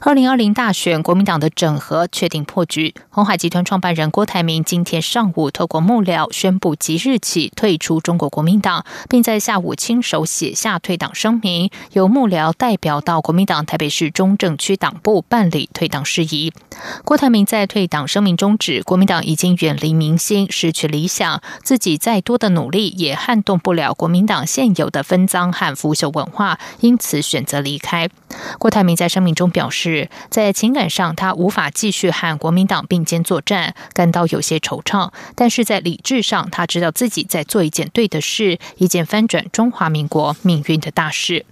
二零二零大选，国民党的整合确定破局。鸿海集团创办人郭台铭今天上午透过幕僚宣布，即日起退出中国国民党，并在下午亲手写下退党声明，由幕僚代表到国民党台北市中正区党部办理退党事宜。郭台铭在退党声明中指，国民党已经远离民心，失去理想，自己再多的努力也撼动不了国民党现有的分赃和腐朽文化，因此选择离开。郭台铭在声明中表示。在情感上，他无法继续和国民党并肩作战，感到有些惆怅。但是在理智上，他知道自己在做一件对的事，一件翻转中华民国命运的大事。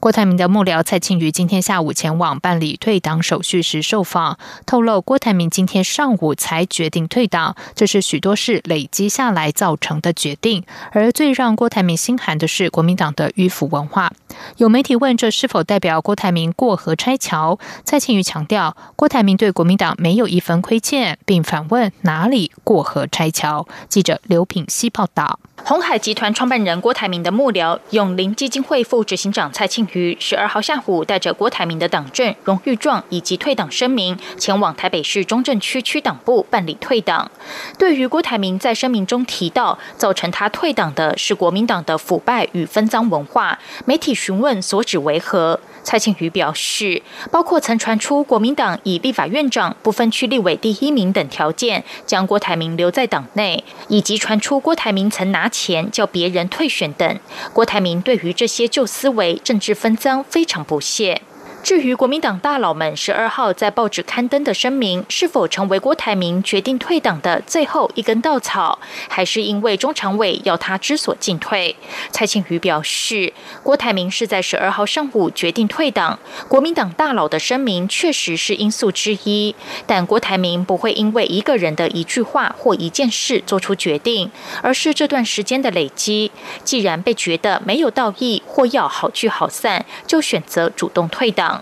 郭台铭的幕僚蔡庆瑜今天下午前往办理退党手续时受访，透露郭台铭今天上午才决定退党，这是许多事累积下来造成的决定。而最让郭台铭心寒的是国民党的迂腐文化。有媒体问这是否代表郭台铭过河拆桥，蔡庆瑜强调郭台铭对国民党没有一分亏欠，并反问哪里过河拆桥。记者刘品希报道。红海集团创办人郭台铭的幕僚永林基金会副执行长蔡庆于十二号下午带着郭台铭的党证、荣誉状以及退党声明，前往台北市中正区区党部办理退党。对于郭台铭在声明中提到，造成他退党的是国民党的腐败与分赃文化，媒体询问所指为何？蔡庆瑜表示，包括曾传出国民党以立法院长不分区立委第一名等条件将郭台铭留在党内，以及传出郭台铭曾拿钱叫别人退选等。郭台铭对于这些旧思维、政治分赃非常不屑。至于国民党大佬们十二号在报纸刊登的声明，是否成为郭台铭决定退党的最后一根稻草，还是因为中常委要他知所进退？蔡庆瑜表示，郭台铭是在十二号上午决定退党，国民党大佬的声明确实是因素之一，但郭台铭不会因为一个人的一句话或一件事做出决定，而是这段时间的累积。既然被觉得没有道义或要好聚好散，就选择主动退党。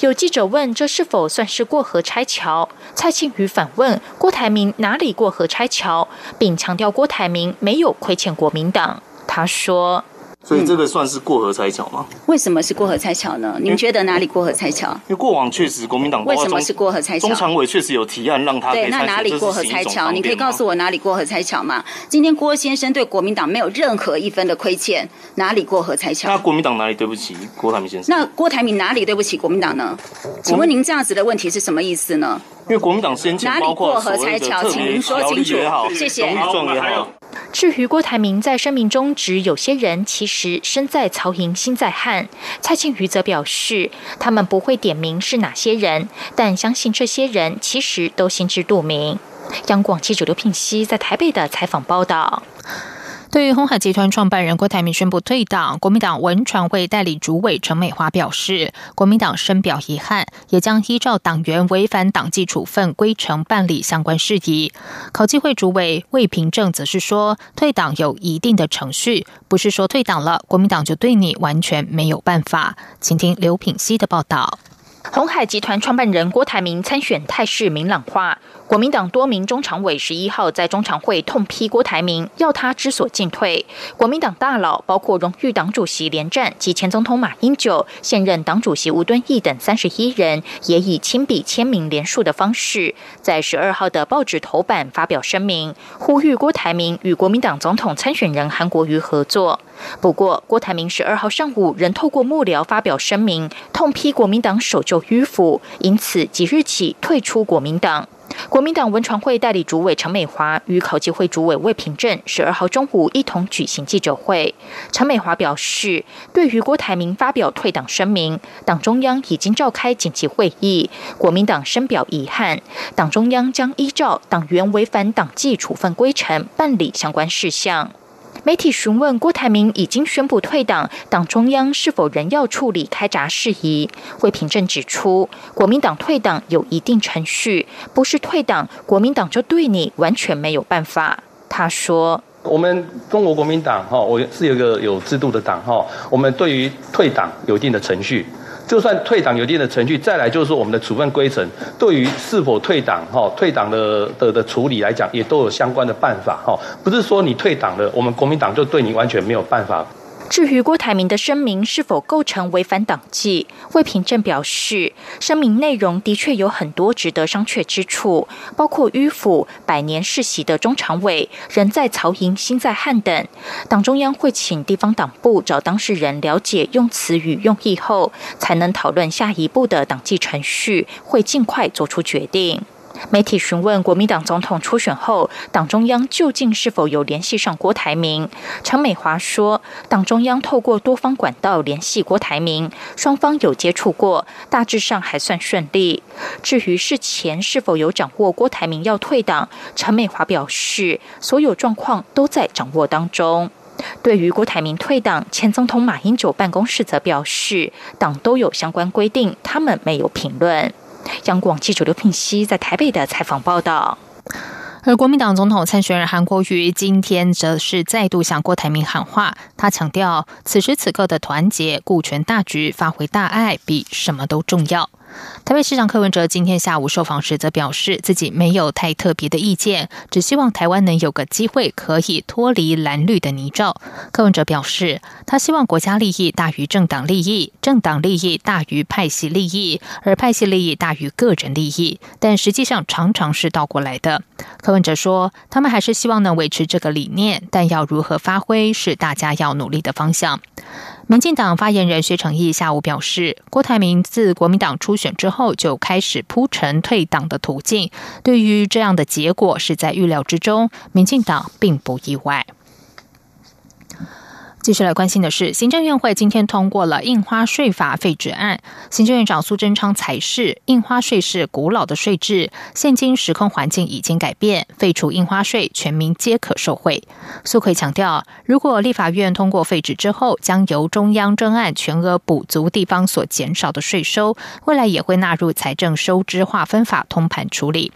有记者问：“这是否算是过河拆桥？”蔡庆瑜反问：“郭台铭哪里过河拆桥？”并强调郭台铭没有亏欠国民党。他说。所以这个算是过河拆桥吗？为什么是过河拆桥呢？你们觉得哪里过河拆桥？因为过往确实国民党为什么是过河拆桥？中常委确实有提案让他对，那哪里过河拆桥？你可以告诉我哪里过河拆桥吗？今天郭先生对国民党没有任何一分的亏欠，哪里过河拆桥？那国民党哪里对不起郭台铭先生？那郭台铭哪里对不起国民党呢？请问您这样子的问题是什么意思呢？因为国民党先前哪里过河拆桥，请您说清楚。谢谢。至于郭台铭在声明中指有些人其实身在曹营心在汉，蔡庆瑜则表示他们不会点名是哪些人，但相信这些人其实都心知肚明。央广记者刘聘熙在台北的采访报道。对于鸿海集团创办人郭台铭宣布退党，国民党文传会代理主委陈美华表示，国民党深表遗憾，也将依照党员违反党纪处分规程办理相关事宜。考纪会主委魏平正则是说，退党有一定的程序，不是说退党了，国民党就对你完全没有办法。请听刘品熙的报道。鸿海集团创办人郭台铭参选态势明朗化，国民党多名中常委十一号在中常会痛批郭台铭，要他知所进退。国民党大佬包括荣誉党主席连战及前总统马英九、现任党主席吴敦义等三十一人，也以亲笔签名连署的方式，在十二号的报纸头版发表声明，呼吁郭台铭与国民党总统参选人韩国瑜合作。不过，郭台铭十二号上午仍透过幕僚发表声明，痛批国民党守旧迂腐，因此即日起退出国民党。国民党文传会代理主委陈美华与考纪会主委魏平正十二号中午一同举行记者会。陈美华表示，对于郭台铭发表退党声明，党中央已经召开紧急会议，国民党深表遗憾，党中央将依照党员违反党纪处分规程办理相关事项。媒体询问郭台铭已经宣布退党，党中央是否仍要处理开闸事宜？魏平正指出，国民党退党有一定程序，不是退党，国民党就对你完全没有办法。他说。我们中国国民党哈，我是有一个有制度的党哈，我们对于退党有一定的程序。就算退党有一定的程序，再来就是说我们的处分规程，对于是否退党哈，退党的的的处理来讲，也都有相关的办法哈，不是说你退党了，我们国民党就对你完全没有办法。至于郭台铭的声明是否构成违反党纪，魏平正表示，声明内容的确有很多值得商榷之处，包括迂腐、百年世袭的中常委人在曹营心在汉等。党中央会请地方党部找当事人了解用词与用意后，才能讨论下一步的党纪程序，会尽快做出决定。媒体询问国民党总统初选后，党中央究竟是否有联系上郭台铭？陈美华说，党中央透过多方管道联系郭台铭，双方有接触过，大致上还算顺利。至于事前是否有掌握郭台铭要退党，陈美华表示，所有状况都在掌握当中。对于郭台铭退党，前总统马英九办公室则表示，党都有相关规定，他们没有评论。央广记者刘品熙在台北的采访报道。而国民党总统参选人韩国瑜今天则是再度向郭台铭喊话，他强调，此时此刻的团结、顾全大局、发挥大爱，比什么都重要。台北市长柯文哲今天下午受访时则表示，自己没有太特别的意见，只希望台湾能有个机会可以脱离蓝绿的泥沼。柯文哲表示，他希望国家利益大于政党利益，政党利益大于派系利益，而派系利益大于个人利益。但实际上常常是倒过来的。柯文哲说，他们还是希望能维持这个理念，但要如何发挥是大家要努力的方向。民进党发言人薛成义下午表示，郭台铭自国民党初选之后就开始铺陈退党的途径，对于这样的结果是在预料之中，民进党并不意外。继续来关心的是，行政院会今天通过了印花税法废止案。行政院长苏贞昌才是印花税是古老的税制，现今时空环境已经改变，废除印花税，全民皆可受惠。苏奎强调，如果立法院通过废止之后，将由中央征案全额补足地方所减少的税收，未来也会纳入财政收支划分法通盘处理。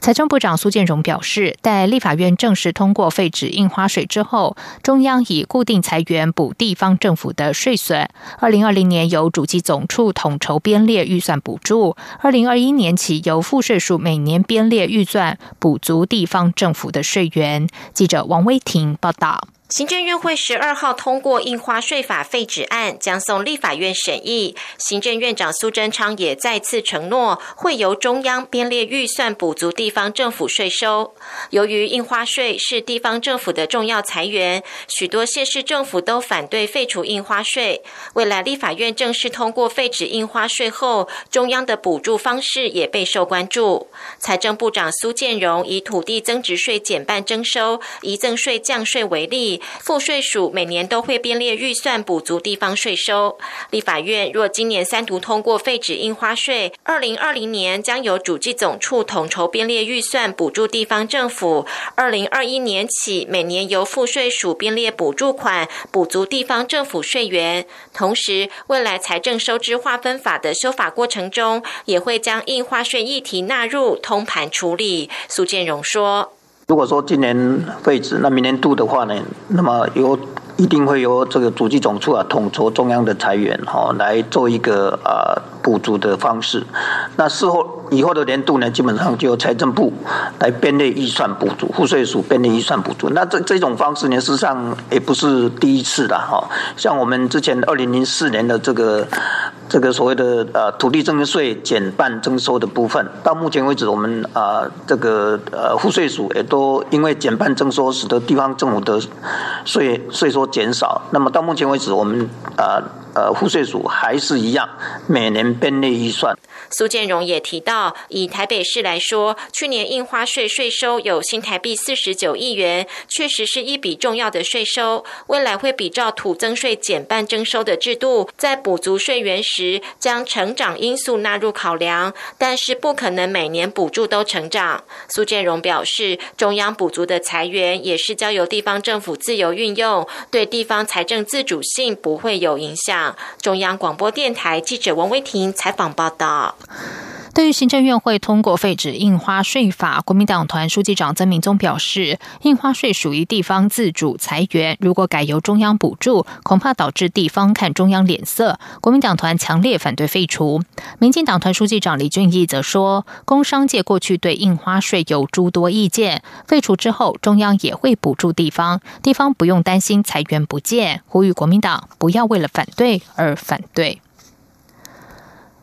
财政部长苏建荣表示，待立法院正式通过废止印花税之后，中央以固定裁员补地方政府的税损。二零二零年由主机总处统筹编列预算补助，二零二一年起由赋税署每年编列预算补足地方政府的税源。记者王威婷报道。行政院会十二号通过印花税法废止案，将送立法院审议。行政院长苏贞昌也再次承诺，会由中央编列预算补足地方政府税收。由于印花税是地方政府的重要财源，许多县市政府都反对废除印花税。未来立法院正式通过废止印花税后，中央的补助方式也备受关注。财政部长苏建荣以土地增值税减半征收、遗赠税降税为例。赋税署每年都会编列预算补足地方税收。立法院若今年三读通过废止印花税，二零二零年将由主计总处统筹编列预算补助地方政府。二零二一年起，每年由赋税署编列补助款补足地方政府税源。同时，未来财政收支划分法的修法过程中，也会将印花税议题纳入通盘处理。苏建荣说。如果说今年废止，那明年度的话呢，那么由一定会由这个组织总处啊统筹中央的裁员哈，来做一个啊补足的方式。那事后。以后的年度呢，基本上就由财政部来编列预算补助，赋税署编列预算补助。那这这种方式呢，事实上也不是第一次了哈。像我们之前二零零四年的这个这个所谓的呃土地增值税减半征收的部分，到目前为止，我们啊这个呃赋税署也都因为减半征收，使得地方政府的税税收减少。那么到目前为止，我们啊。呃户税署还是一样，每年编列预算。苏建荣也提到，以台北市来说，去年印花税税收有新台币四十九亿元，确实是一笔重要的税收。未来会比照土增税减半征收的制度，在补足税源时，将成长因素纳入考量，但是不可能每年补助都成长。苏建荣表示，中央补足的财源也是交由地方政府自由运用，对地方财政自主性不会有影响。中央广播电台记者王威婷采访报道。对于行政院会通过废止印花税法，国民党团书记长曾明宗表示，印花税属于地方自主财源，如果改由中央补助，恐怕导致地方看中央脸色。国民党团强烈反对废除。民进党团书记长李俊毅则说，工商界过去对印花税有诸多意见，废除之后，中央也会补助地方，地方不用担心财源不见。呼吁国民党不要为了反对而反对。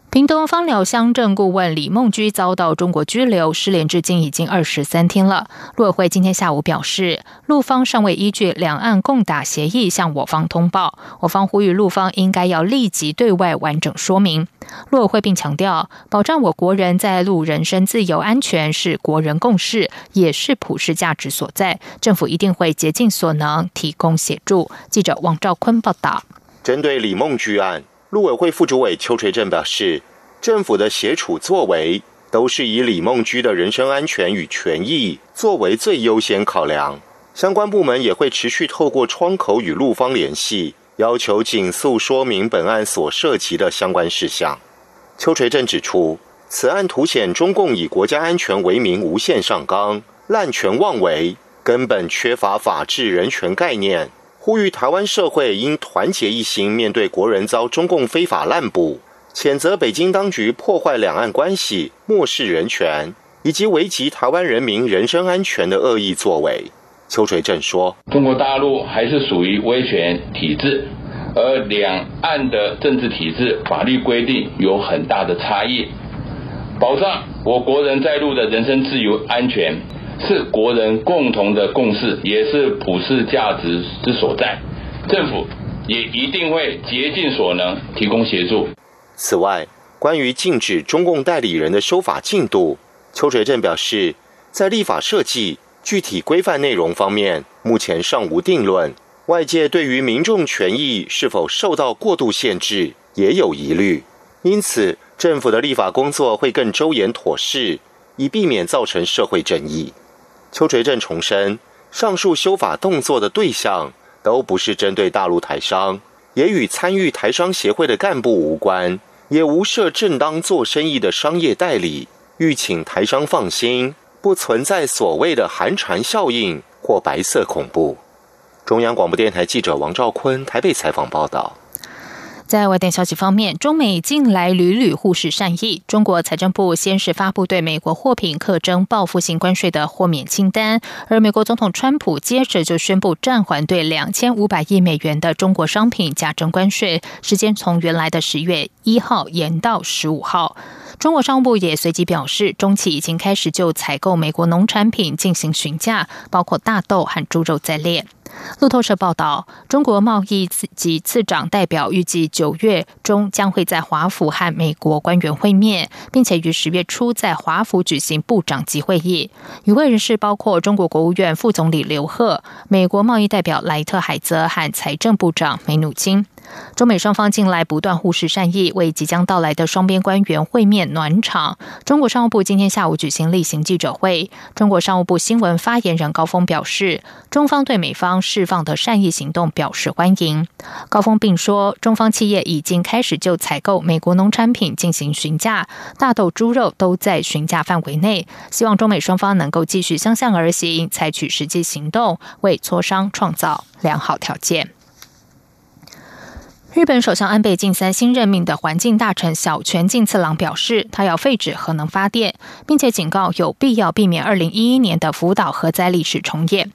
屏东芳寮乡镇顾问李梦居遭到中国拘留，失联至今已经二十三天了。陆委会今天下午表示，陆方尚未依据两岸共打协议向我方通报，我方呼吁陆方应该要立即对外完整说明。陆委会并强调，保障我国人在陆人身自由安全是国人共识，也是普世价值所在。政府一定会竭尽所能提供协助。记者王兆坤报道。针对李梦居案。陆委会副主委邱垂正表示，政府的协处作为都是以李梦居的人身安全与权益作为最优先考量。相关部门也会持续透过窗口与陆方联系，要求紧速说明本案所涉及的相关事项。邱垂正指出，此案凸显中共以国家安全为名无限上纲、滥权妄为，根本缺乏法治人权概念。呼吁台湾社会应团结一心，面对国人遭中共非法滥捕，谴责北京当局破坏两岸关系、漠视人权以及危及台湾人民人身安全的恶意作为。邱垂正说：“中国大陆还是属于威权体制，而两岸的政治体制、法律规定有很大的差异，保障我国人在陆的人身自由安全。”是国人共同的共识，也是普世价值之所在。政府也一定会竭尽所能提供协助。此外，关于禁止中共代理人的修法进度，邱垂正表示，在立法设计、具体规范内容方面，目前尚无定论。外界对于民众权益是否受到过度限制也有疑虑，因此政府的立法工作会更周延妥适，以避免造成社会争议。邱垂正重申，上述修法动作的对象都不是针对大陆台商，也与参与台商协会的干部无关，也无涉正当做生意的商业代理。欲请台商放心，不存在所谓的寒蝉效应或白色恐怖。中央广播电台记者王兆坤台北采访报道。在外电消息方面，中美近来屡屡互示善意。中国财政部先是发布对美国货品课征报复性关税的豁免清单，而美国总统川普接着就宣布暂缓对两千五百亿美元的中国商品加征关税，时间从原来的十月一号延到十五号。中国商务部也随即表示，中企已经开始就采购美国农产品进行询价，包括大豆和猪肉在列。路透社报道，中国贸易次及次长代表预计九月中将会在华府和美国官员会面，并且于十月初在华府举行部长级会议。与会人士包括中国国务院副总理刘鹤、美国贸易代表莱特海泽和财政部长梅努钦。中美双方近来不断互视善意，为即将到来的双边官员会面暖场。中国商务部今天下午举行例行记者会，中国商务部新闻发言人高峰表示，中方对美方释放的善意行动表示欢迎。高峰并说，中方企业已经开始就采购美国农产品进行询价，大豆、猪肉都在询价范围内。希望中美双方能够继续相向而行，采取实际行动，为磋商创造良好条件。日本首相安倍晋三新任命的环境大臣小泉进次郎表示，他要废止核能发电，并且警告有必要避免二零一一年的福岛核灾历史重演。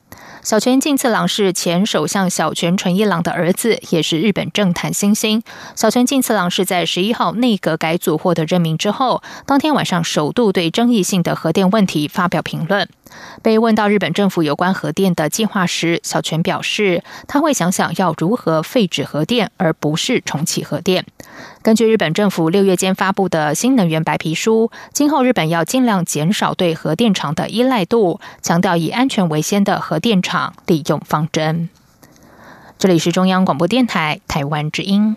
小泉进次郎是前首相小泉纯一郎的儿子，也是日本政坛新星。小泉进次郎是在十一号内阁改组获得任命之后，当天晚上首度对争议性的核电问题发表评论。被问到日本政府有关核电的计划时，小泉表示他会想想要如何废止核电，而不是重启核电。根据日本政府六月间发布的新能源白皮书，今后日本要尽量减少对核电厂的依赖度，强调以安全为先的核电厂利用方针。这里是中央广播电台台湾之音。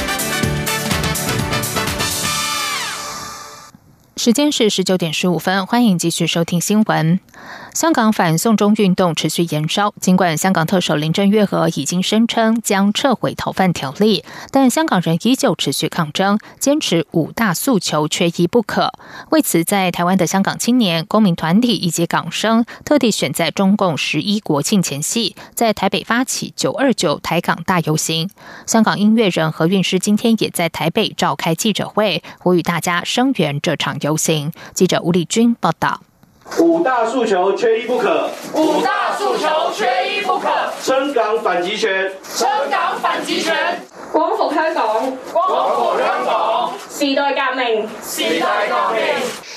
时间是十九点十五分，欢迎继续收听新闻。香港反送中运动持续延烧，尽管香港特首林郑月娥已经声称将撤回逃犯条例，但香港人依旧持续抗争，坚持五大诉求缺一不可。为此，在台湾的香港青年、公民团体以及港生，特地选在中共十一国庆前夕，在台北发起九二九台港大游行。香港音乐人何韵诗今天也在台北召开记者会，呼吁大家声援这场游行。记者吴丽君报道。五大诉求缺一不可，五大诉求缺一不可。撑港反集权，撑港反集权。光复香港，光复香港。时代革命，时代革命。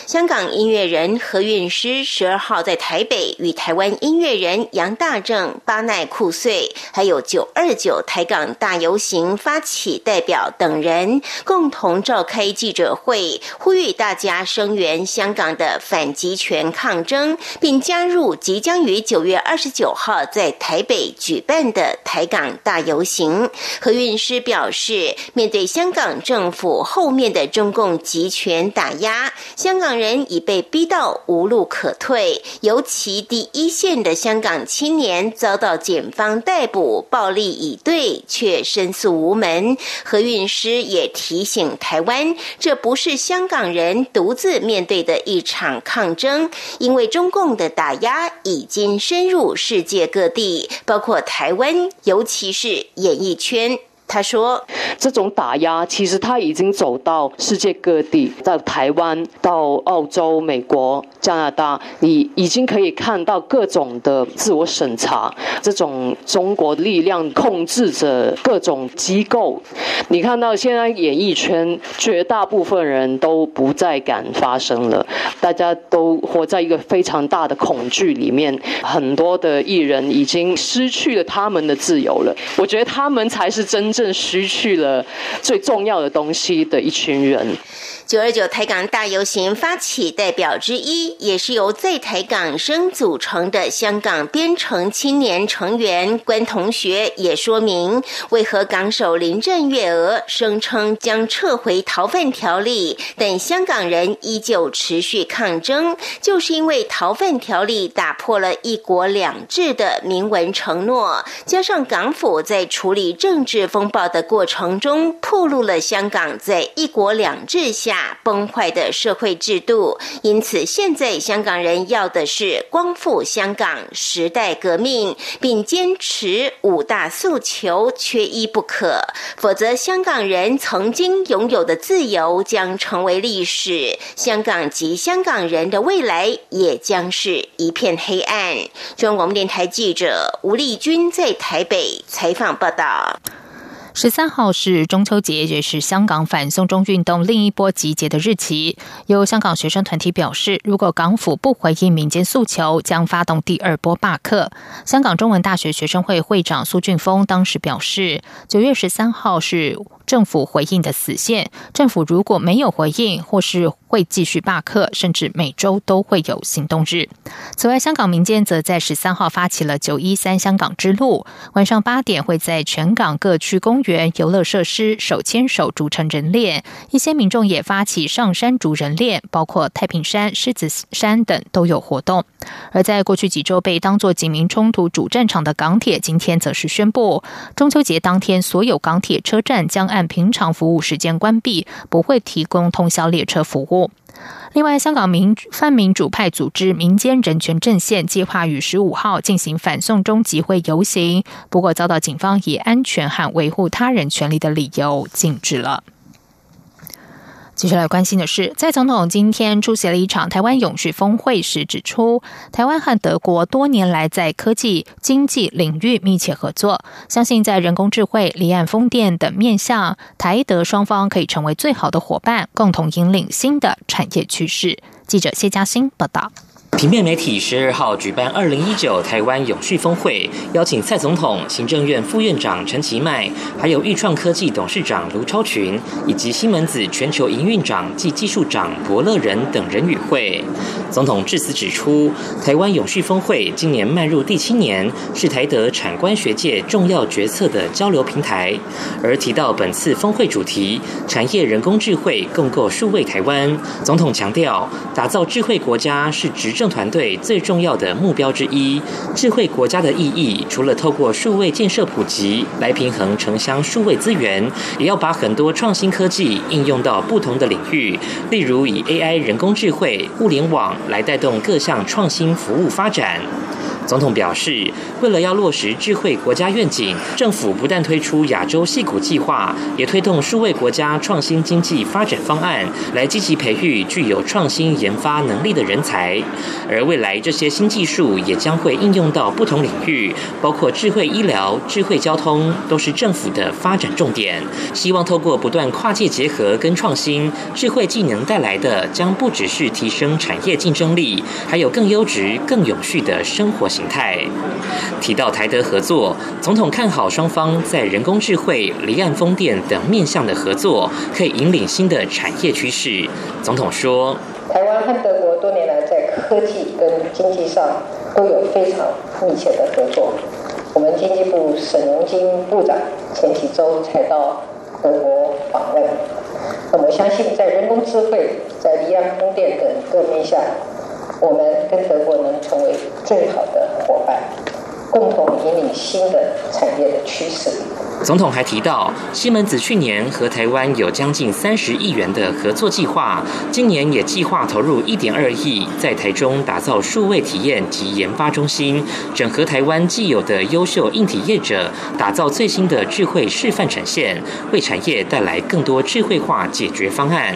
香港音乐人何韵诗十二号在台北与台湾音乐人杨大正、巴奈库穗，还有九二九台港大游行发起代表等人共同召开记者会，呼吁大家声援香港的反集权抗争，并加入即将于九月二十九号在台北举办的台港大游行。何韵诗表示，面对香港政府后面的中共集权打压，香港。人已被逼到无路可退，尤其第一线的香港青年遭到检方逮捕，暴力以对，却申诉无门。何韵诗也提醒台湾，这不是香港人独自面对的一场抗争，因为中共的打压已经深入世界各地，包括台湾，尤其是演艺圈。他说：“这种打压其实他已经走到世界各地，在台湾、到澳洲、美国、加拿大，你已经可以看到各种的自我审查。这种中国力量控制着各种机构。你看到现在演艺圈绝大部分人都不再敢发声了，大家都活在一个非常大的恐惧里面。很多的艺人已经失去了他们的自由了。我觉得他们才是真。”正失去了最重要的东西的一群人。九二九台港大游行发起代表之一，也是由在台港生组成的香港编程青年成员关同学也说明，为何港首林郑月娥声称将撤回逃犯条例，但香港人依旧持续抗争，就是因为逃犯条例打破了一国两制的明文承诺，加上港府在处理政治风暴的过程中，暴露了香港在一国两制下。崩坏的社会制度，因此现在香港人要的是光复香港时代革命，并坚持五大诉求缺一不可，否则香港人曾经拥有的自由将成为历史，香港及香港人的未来也将是一片黑暗。中央广播电台记者吴丽君在台北采访报道。十三号是中秋节，也是香港反送中运动另一波集结的日期。有香港学生团体表示，如果港府不回应民间诉求，将发动第二波罢课。香港中文大学学生会会长苏俊峰当时表示，九月十三号是。政府回应的死线，政府如果没有回应，或是会继续罢课，甚至每周都会有行动日。此外，香港民间则在十三号发起了“九一三香港之路”，晚上八点会在全港各区公园、游乐设施手牵手筑成人链。一些民众也发起上山筑人链，包括太平山、狮子山等都有活动。而在过去几周被当作警民冲突主战场的港铁，今天则是宣布，中秋节当天所有港铁车站将按平常服务时间关闭，不会提供通宵列车服务。另外，香港民泛民主派组织民间人权阵线计划于十五号进行反送中集会游行，不过遭到警方以安全和维护他人权利的理由禁止了。接下来关心的是，在总统今天出席了一场台湾永续峰会时指出，台湾和德国多年来在科技、经济领域密切合作，相信在人工智慧、离岸风电等面向，台德双方可以成为最好的伙伴，共同引领新的产业趋势。记者谢嘉欣报道。平面媒体十二号举办二零一九台湾永续峰会，邀请蔡总统、行政院副院长陈其迈，还有裕创科技董事长卢超群，以及西门子全球营运长暨技术长博乐仁等人与会。总统致辞指出，台湾永续峰会今年迈入第七年，是台德产官学界重要决策的交流平台。而提到本次峰会主题“产业人工智慧共构数位台湾”，总统强调，打造智慧国家是执政。团队最重要的目标之一，智慧国家的意义，除了透过数位建设普及来平衡城乡数位资源，也要把很多创新科技应用到不同的领域，例如以 AI、人工智慧、物联网来带动各项创新服务发展。总统表示，为了要落实智慧国家愿景，政府不但推出亚洲戏骨计划，也推动数位国家创新经济发展方案，来积极培育具有创新研发能力的人才。而未来这些新技术也将会应用到不同领域，包括智慧医疗、智慧交通，都是政府的发展重点。希望透过不断跨界结合跟创新，智慧技能带来的将不只是提升产业竞争力，还有更优质、更永续的生活。形态提到台德合作，总统看好双方在人工智慧、离岸风电等面向的合作，可以引领新的产业趋势。总统说：“台湾和德国多年来在科技跟经济上都有非常密切的合作。我们经济部沈荣金部长前几周才到德国访问，那么相信在人工智慧、在离岸风电等各面向。”我们跟德国能成为最好的伙伴，共同引领新的产业的趋势。总统还提到，西门子去年和台湾有将近三十亿元的合作计划，今年也计划投入一点二亿，在台中打造数位体验及研发中心，整合台湾既有的优秀硬体业者，打造最新的智慧示范产线，为产业带来更多智慧化解决方案。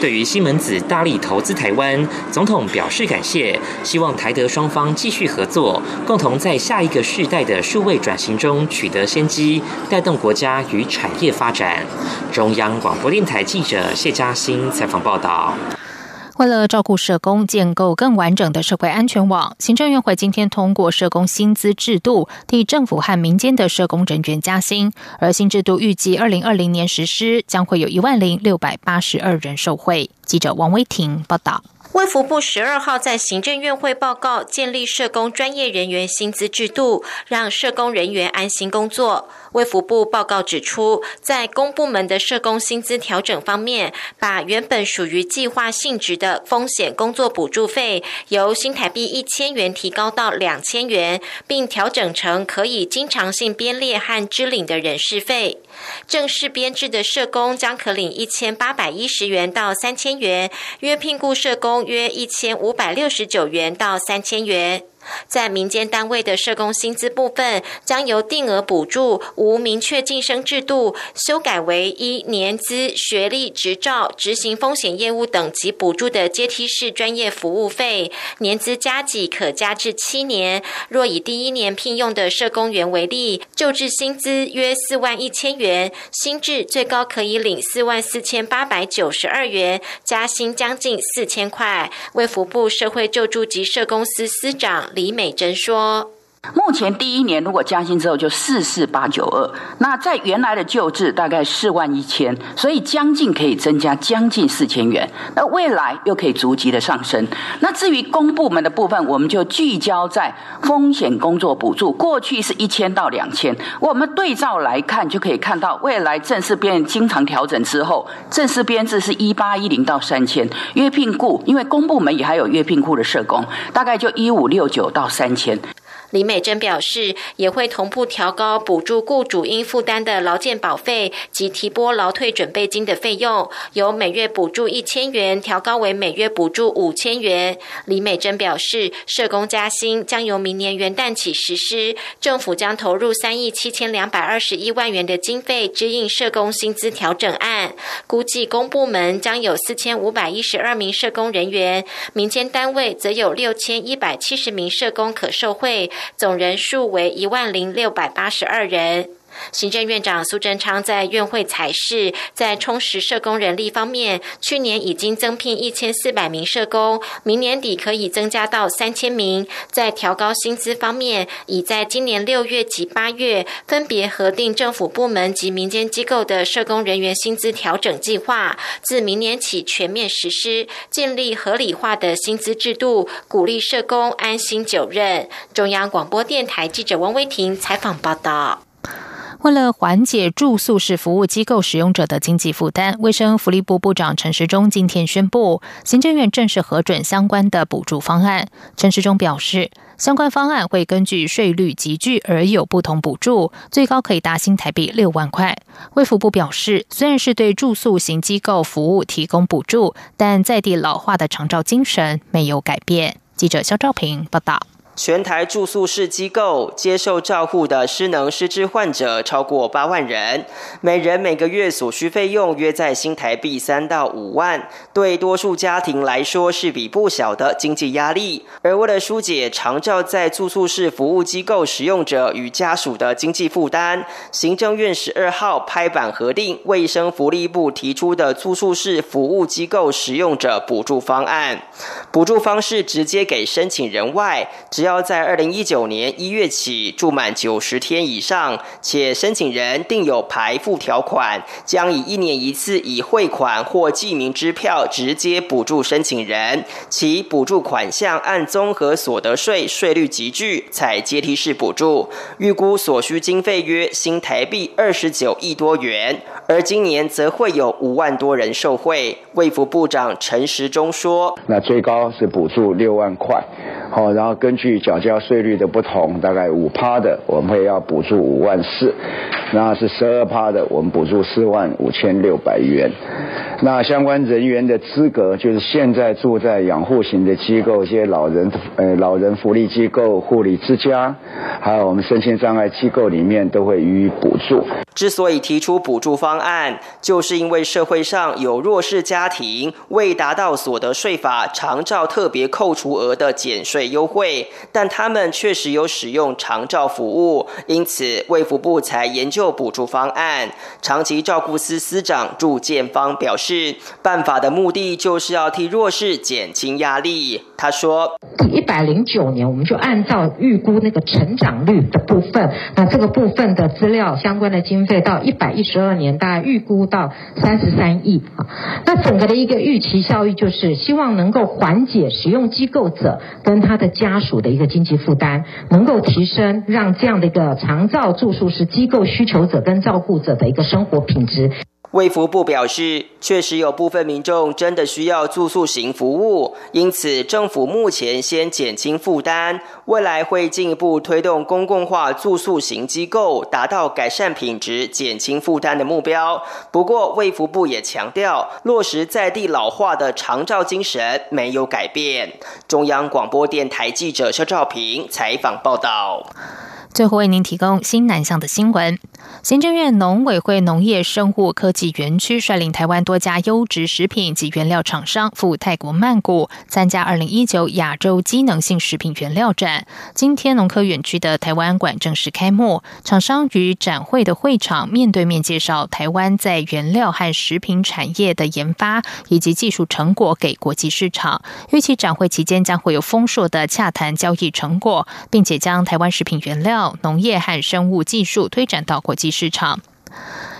对于西门子大力投资台湾，总统表示感谢，希望台德双方继续合作，共同在下一个世代的数位转型中取得先机。动国家与产业发展。中央广播电台记者谢嘉欣采访报道。为了照顾社工，建构更完整的社会安全网，行政院会今天通过社工薪资制度，替政府和民间的社工人员加薪。而新制度预计二零二零年实施，将会有一万零六百八十二人受惠。记者王威婷报道。卫福部十二号在行政院会报告建立社工专业人员薪资制度，让社工人员安心工作。卫福部报告指出，在公部门的社工薪资调整方面，把原本属于计划性质的风险工作补助费，由新台币一千元提高到两千元，并调整成可以经常性编列和支领的人事费。正式编制的社工将可领一千八百一十元到三千元，约聘雇社工约一千五百六十九元到三千元。在民间单位的社工薪资部分，将由定额补助、无明确晋升制度，修改为依年资、学历、执照、执行风险业务等级补助的阶梯式专业服务费，年资加几可加至七年。若以第一年聘用的社工员为例，就职薪资约四万一千元，薪制最高可以领四万四千八百九十二元，加薪将近四千块。为服部社会救助及社公司司长。李美珍说。目前第一年如果加薪之后就四四八九二，那在原来的旧制大概四万一千，所以将近可以增加将近四千元。那未来又可以逐级的上升。那至于公部门的部分，我们就聚焦在风险工作补助，过去是一千到两千，我们对照来看就可以看到，未来正式编经常调整之后，正式编制是一八一零到三千，约聘雇，因为公部门也还有约聘雇的社工，大概就一五六九到三千。李美珍表示，也会同步调高补助雇主应负担的劳健保费及提拨劳退准备金的费用，由每月补助一千元调高为每月补助五千元。李美珍表示，社工加薪将由明年元旦起实施，政府将投入三亿七千两百二十一万元的经费支应社工薪资调整案，估计公部门将有四千五百一十二名社工人员，民间单位则有六千一百七十名社工可受惠。总人数为一万零六百八十二人。行政院长苏贞昌在院会采示，在充实社工人力方面，去年已经增聘一千四百名社工，明年底可以增加到三千名。在调高薪资方面，已在今年六月及八月分别核定政府部门及民间机构的社工人员薪资调整计划，自明年起全面实施，建立合理化的薪资制度，鼓励社工安心就任。中央广播电台记者王威婷采访报道。为了缓解住宿式服务机构使用者的经济负担，卫生福利部部长陈时中今天宣布，行政院正式核准相关的补助方案。陈时中表示，相关方案会根据税率集聚而有不同补助，最高可以达新台币六万块。卫福部表示，虽然是对住宿型机构服务提供补助，但在地老化的长照精神没有改变。记者肖兆平报道。全台住宿式机构接受照护的失能失智患者超过八万人，每人每个月所需费用约在新台币三到五万，对多数家庭来说是笔不小的经济压力。而为了疏解长照在住宿式服务机构使用者与家属的经济负担，行政院十二号拍板核定卫生福利部提出的住宿式服务机构使用者补助方案。补助方式直接给申请人外，只要在二零一九年一月起住满九十天以上，且申请人定有排付条款，将以一年一次以汇款或记名支票直接补助申请人。其补助款项按综合所得税税率集聚，采阶梯式补助。预估所需经费约新台币二十九亿多元，而今年则会有五万多人受惠。卫福部长陈时中说：“那最高是补助六万块，好，然后根据。”缴交税率的不同，大概五趴的，我们会要补助五万四；那是十二趴的，我们补助四万五千六百元。那相关人员的资格，就是现在住在养护型的机构，一些老人呃老人福利机构、护理之家，还有我们身心障碍机构里面，都会予以补助。之所以提出补助方案，就是因为社会上有弱势家庭未达到所得税法长照特别扣除额的减税优惠，但他们确实有使用长照服务，因此卫福部才研究补助方案。长期照顾司司长祝建芳表示，办法的目的就是要替弱势减轻压力。他说：“一百零九年，我们就按照预估那个成长率的部分，那这个部分的资料相关的经。”费到一百一十二年，大概预估到三十三亿啊。那整个的一个预期效益，就是希望能够缓解使用机构者跟他的家属的一个经济负担，能够提升让这样的一个长照住宿是机构需求者跟照顾者的一个生活品质。卫福部表示，确实有部分民众真的需要住宿型服务，因此政府目前先减轻负担，未来会进一步推动公共化住宿型机构，达到改善品质、减轻负担的目标。不过，卫福部也强调，落实在地老化的长照精神没有改变。中央广播电台记者肖兆平采访报道。最后为您提供新南向的新闻。行政院农委会农业生物科技园区率领台湾多家优质食品及原料厂商赴泰国曼谷参加二零一九亚洲机能性食品原料展。今天农科园区的台湾馆正式开幕，厂商与展会的会场面对面介绍台湾在原料和食品产业的研发以及技术成果给国际市场。预期展会期间将会有丰硕的洽谈交易成果，并且将台湾食品原料。农业和生物技术推展到国及市场。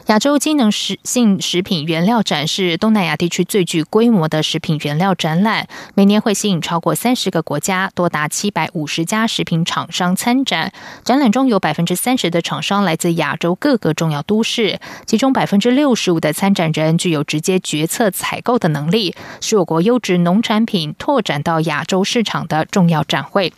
亚洲机能食性食品原料展是东南亚地区最具规模的食品原料展览，每年会吸引超过三十个国家，多达七百五十家食品厂商参展。展览中有百分之三十的厂商来自亚洲各个重要都市，其中百分之六十五的参展人具有直接决策采购的能力，是我国优质农产品拓展到亚洲市场的重要展会。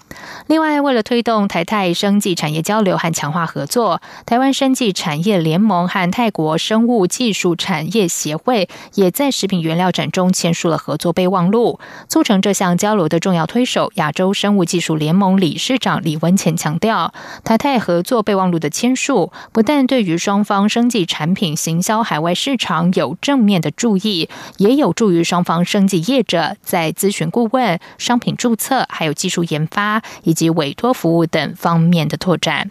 另外，为了推动台泰生技产业交流和强化合作，台湾生技产业联盟和泰。国生物技术产业协会也在食品原料展中签署了合作备忘录。促成这项交流的重要推手亚洲生物技术联盟理事长李文前强调，台泰合作备忘录的签署，不但对于双方生技产品行销海外市场有正面的注意，也有助于双方生技业者在咨询顾问、商品注册、还有技术研发以及委托服务等方面的拓展。